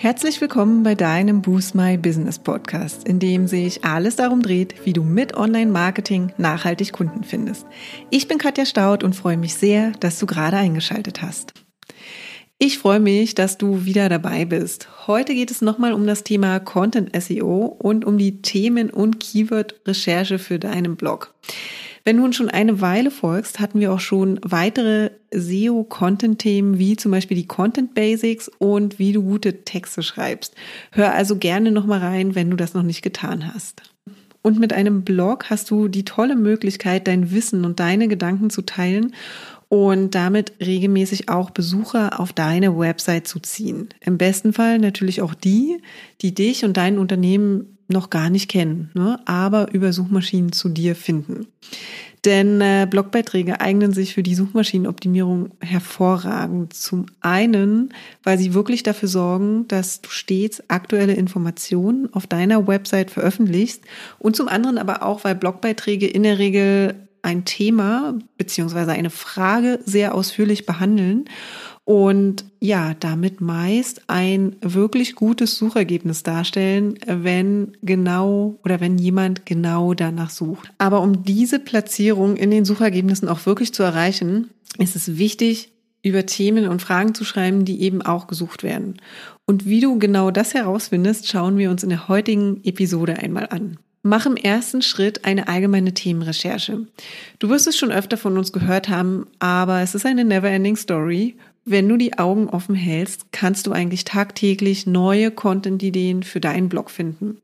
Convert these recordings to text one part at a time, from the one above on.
Herzlich willkommen bei deinem Boost My Business Podcast, in dem sich alles darum dreht, wie du mit Online-Marketing nachhaltig Kunden findest. Ich bin Katja Staud und freue mich sehr, dass du gerade eingeschaltet hast. Ich freue mich, dass du wieder dabei bist. Heute geht es nochmal um das Thema Content SEO und um die Themen- und Keyword-Recherche für deinen Blog. Wenn du uns schon eine Weile folgst, hatten wir auch schon weitere SEO-Content-Themen, wie zum Beispiel die Content Basics und wie du gute Texte schreibst. Hör also gerne nochmal rein, wenn du das noch nicht getan hast. Und mit einem Blog hast du die tolle Möglichkeit, dein Wissen und deine Gedanken zu teilen und damit regelmäßig auch Besucher auf deine Website zu ziehen. Im besten Fall natürlich auch die, die dich und dein Unternehmen noch gar nicht kennen, ne, aber über Suchmaschinen zu dir finden. Denn äh, Blogbeiträge eignen sich für die Suchmaschinenoptimierung hervorragend. Zum einen, weil sie wirklich dafür sorgen, dass du stets aktuelle Informationen auf deiner Website veröffentlichst und zum anderen aber auch, weil Blogbeiträge in der Regel ein Thema beziehungsweise eine Frage sehr ausführlich behandeln und ja, damit meist ein wirklich gutes Suchergebnis darstellen, wenn genau oder wenn jemand genau danach sucht. Aber um diese Platzierung in den Suchergebnissen auch wirklich zu erreichen, ist es wichtig, über Themen und Fragen zu schreiben, die eben auch gesucht werden. Und wie du genau das herausfindest, schauen wir uns in der heutigen Episode einmal an. Mach im ersten Schritt eine allgemeine Themenrecherche. Du wirst es schon öfter von uns gehört haben, aber es ist eine never-ending Story wenn du die Augen offen hältst, kannst du eigentlich tagtäglich neue Content-Ideen für deinen Blog finden.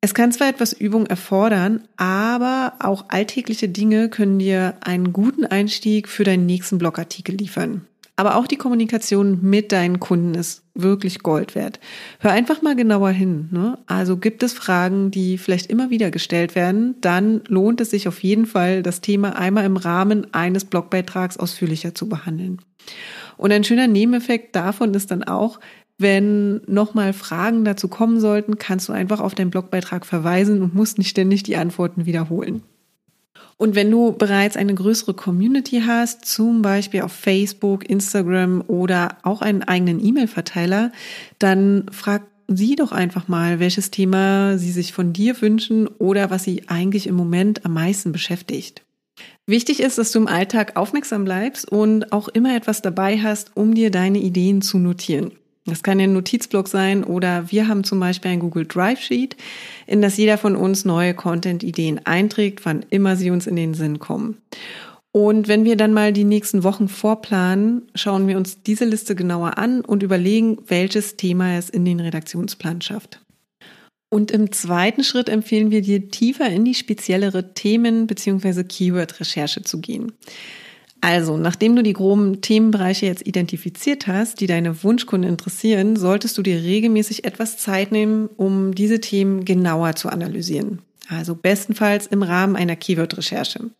Es kann zwar etwas Übung erfordern, aber auch alltägliche Dinge können dir einen guten Einstieg für deinen nächsten Blogartikel liefern. Aber auch die Kommunikation mit deinen Kunden ist wirklich Gold wert. Hör einfach mal genauer hin. Ne? Also gibt es Fragen, die vielleicht immer wieder gestellt werden, dann lohnt es sich auf jeden Fall, das Thema einmal im Rahmen eines Blogbeitrags ausführlicher zu behandeln. Und ein schöner Nebeneffekt davon ist dann auch, wenn nochmal Fragen dazu kommen sollten, kannst du einfach auf deinen Blogbeitrag verweisen und musst nicht ständig die Antworten wiederholen. Und wenn du bereits eine größere Community hast, zum Beispiel auf Facebook, Instagram oder auch einen eigenen E-Mail-Verteiler, dann frag sie doch einfach mal, welches Thema sie sich von dir wünschen oder was sie eigentlich im Moment am meisten beschäftigt. Wichtig ist, dass du im Alltag aufmerksam bleibst und auch immer etwas dabei hast, um dir deine Ideen zu notieren. Das kann ein Notizblock sein oder wir haben zum Beispiel ein Google Drive Sheet, in das jeder von uns neue Content-Ideen einträgt, wann immer sie uns in den Sinn kommen. Und wenn wir dann mal die nächsten Wochen vorplanen, schauen wir uns diese Liste genauer an und überlegen, welches Thema es in den Redaktionsplan schafft. Und im zweiten Schritt empfehlen wir dir, tiefer in die speziellere Themen- bzw. Keyword-Recherche zu gehen. Also, nachdem du die groben Themenbereiche jetzt identifiziert hast, die deine Wunschkunden interessieren, solltest du dir regelmäßig etwas Zeit nehmen, um diese Themen genauer zu analysieren. Also bestenfalls im Rahmen einer Keyword-Recherche.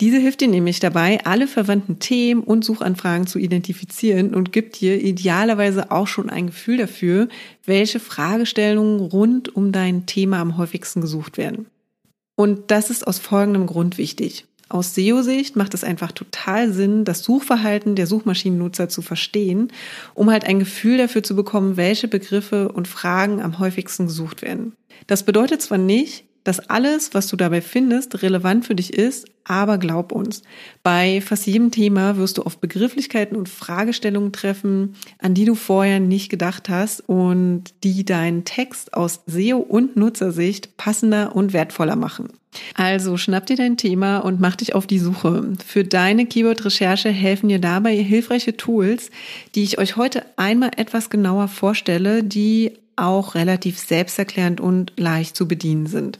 Diese hilft dir nämlich dabei, alle verwandten Themen und Suchanfragen zu identifizieren und gibt dir idealerweise auch schon ein Gefühl dafür, welche Fragestellungen rund um dein Thema am häufigsten gesucht werden. Und das ist aus folgendem Grund wichtig. Aus SEO-Sicht macht es einfach total Sinn, das Suchverhalten der Suchmaschinennutzer zu verstehen, um halt ein Gefühl dafür zu bekommen, welche Begriffe und Fragen am häufigsten gesucht werden. Das bedeutet zwar nicht, dass alles, was du dabei findest, relevant für dich ist, aber glaub uns, bei fast jedem Thema wirst du auf Begrifflichkeiten und Fragestellungen treffen, an die du vorher nicht gedacht hast und die deinen Text aus SEO und Nutzersicht passender und wertvoller machen. Also schnapp dir dein Thema und mach dich auf die Suche. Für deine Keyword-Recherche helfen dir dabei hilfreiche Tools, die ich euch heute einmal etwas genauer vorstelle, die auch relativ selbsterklärend und leicht zu bedienen sind.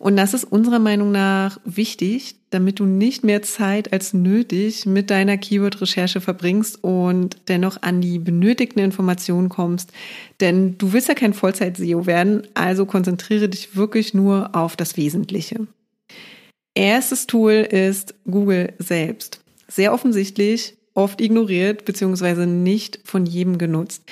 Und das ist unserer Meinung nach wichtig, damit du nicht mehr Zeit als nötig mit deiner Keyword-Recherche verbringst und dennoch an die benötigten Informationen kommst. Denn du willst ja kein Vollzeit-SEO werden, also konzentriere dich wirklich nur auf das Wesentliche. Erstes Tool ist Google selbst. Sehr offensichtlich, oft ignoriert bzw. nicht von jedem genutzt.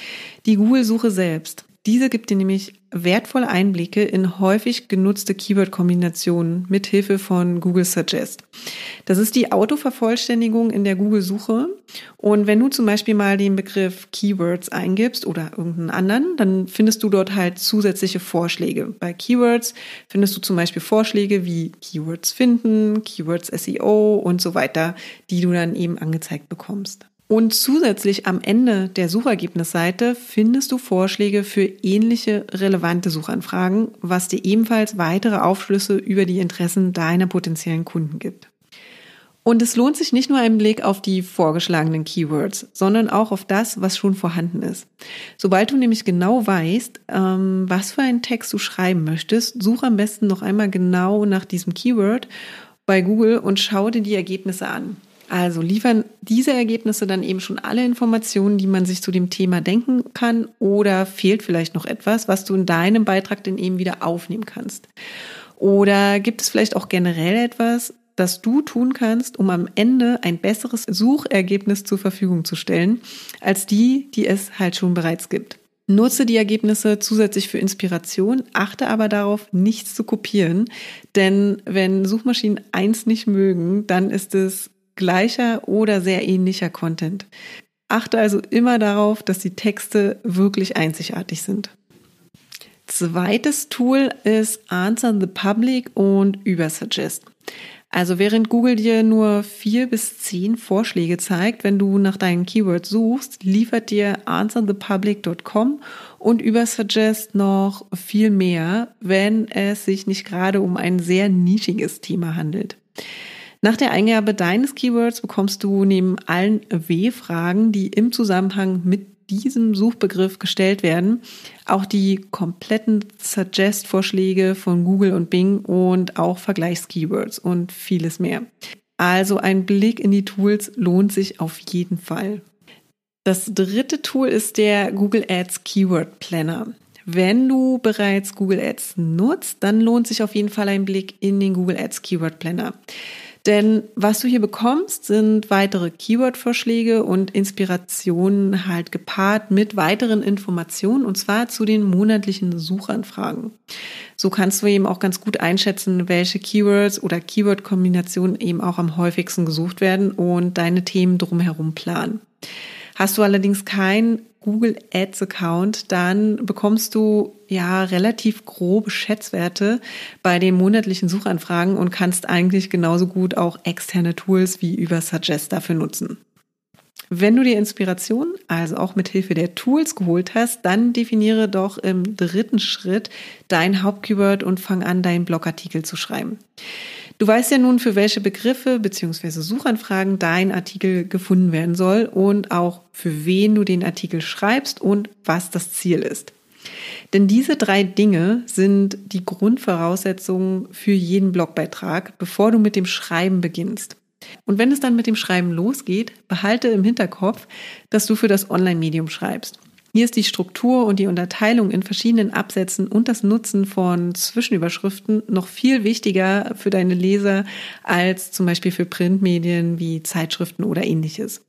Die Google-Suche selbst. Diese gibt dir nämlich wertvolle Einblicke in häufig genutzte Keyword-Kombinationen mit Hilfe von Google Suggest. Das ist die Autovervollständigung in der Google-Suche. Und wenn du zum Beispiel mal den Begriff Keywords eingibst oder irgendeinen anderen, dann findest du dort halt zusätzliche Vorschläge. Bei Keywords findest du zum Beispiel Vorschläge wie Keywords finden, Keywords SEO und so weiter, die du dann eben angezeigt bekommst. Und zusätzlich am Ende der Suchergebnisseite findest du Vorschläge für ähnliche relevante Suchanfragen, was dir ebenfalls weitere Aufschlüsse über die Interessen deiner potenziellen Kunden gibt. Und es lohnt sich nicht nur einen Blick auf die vorgeschlagenen Keywords, sondern auch auf das, was schon vorhanden ist. Sobald du nämlich genau weißt, ähm, was für einen Text du schreiben möchtest, such am besten noch einmal genau nach diesem Keyword bei Google und schau dir die Ergebnisse an. Also liefern diese Ergebnisse dann eben schon alle Informationen, die man sich zu dem Thema denken kann oder fehlt vielleicht noch etwas, was du in deinem Beitrag dann eben wieder aufnehmen kannst? Oder gibt es vielleicht auch generell etwas, das du tun kannst, um am Ende ein besseres Suchergebnis zur Verfügung zu stellen, als die, die es halt schon bereits gibt? Nutze die Ergebnisse zusätzlich für Inspiration, achte aber darauf, nichts zu kopieren, denn wenn Suchmaschinen eins nicht mögen, dann ist es gleicher oder sehr ähnlicher Content. Achte also immer darauf, dass die Texte wirklich einzigartig sind. Zweites Tool ist Answer the Public und Übersuggest. Also während Google dir nur vier bis zehn Vorschläge zeigt, wenn du nach deinen Keywords suchst, liefert dir answerthepublic.com und Übersuggest noch viel mehr, wenn es sich nicht gerade um ein sehr nischiges Thema handelt. Nach der Eingabe deines Keywords bekommst du neben allen W-Fragen, die im Zusammenhang mit diesem Suchbegriff gestellt werden, auch die kompletten Suggest-Vorschläge von Google und Bing und auch Vergleichskeywords und vieles mehr. Also ein Blick in die Tools lohnt sich auf jeden Fall. Das dritte Tool ist der Google Ads Keyword Planner. Wenn du bereits Google Ads nutzt, dann lohnt sich auf jeden Fall ein Blick in den Google Ads Keyword Planner. Denn was du hier bekommst, sind weitere Keyword-Vorschläge und Inspirationen halt gepaart mit weiteren Informationen und zwar zu den monatlichen Suchanfragen. So kannst du eben auch ganz gut einschätzen, welche Keywords oder Keyword-Kombinationen eben auch am häufigsten gesucht werden und deine Themen drumherum planen. Hast du allerdings kein Google Ads Account, dann bekommst du ja relativ grobe Schätzwerte bei den monatlichen Suchanfragen und kannst eigentlich genauso gut auch externe Tools wie über Suggest dafür nutzen. Wenn du dir Inspiration, also auch mit Hilfe der Tools geholt hast, dann definiere doch im dritten Schritt dein Hauptkeyword und fang an, deinen Blogartikel zu schreiben. Du weißt ja nun, für welche Begriffe bzw. Suchanfragen dein Artikel gefunden werden soll und auch für wen du den Artikel schreibst und was das Ziel ist. Denn diese drei Dinge sind die Grundvoraussetzungen für jeden Blogbeitrag, bevor du mit dem Schreiben beginnst. Und wenn es dann mit dem Schreiben losgeht, behalte im Hinterkopf, dass du für das Online-Medium schreibst. Hier ist die Struktur und die Unterteilung in verschiedenen Absätzen und das Nutzen von Zwischenüberschriften noch viel wichtiger für deine Leser als zum Beispiel für Printmedien wie Zeitschriften oder ähnliches.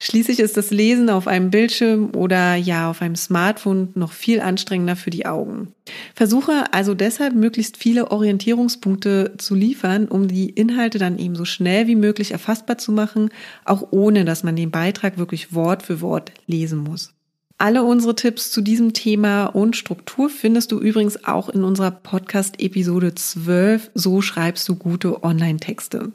Schließlich ist das Lesen auf einem Bildschirm oder ja auf einem Smartphone noch viel anstrengender für die Augen. Versuche also deshalb möglichst viele Orientierungspunkte zu liefern, um die Inhalte dann eben so schnell wie möglich erfassbar zu machen, auch ohne dass man den Beitrag wirklich Wort für Wort lesen muss. Alle unsere Tipps zu diesem Thema und Struktur findest du übrigens auch in unserer Podcast-Episode 12. So schreibst du gute Online-Texte.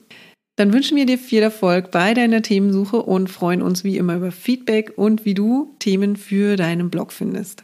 Dann wünschen wir dir viel Erfolg bei deiner Themensuche und freuen uns wie immer über Feedback und wie du Themen für deinen Blog findest.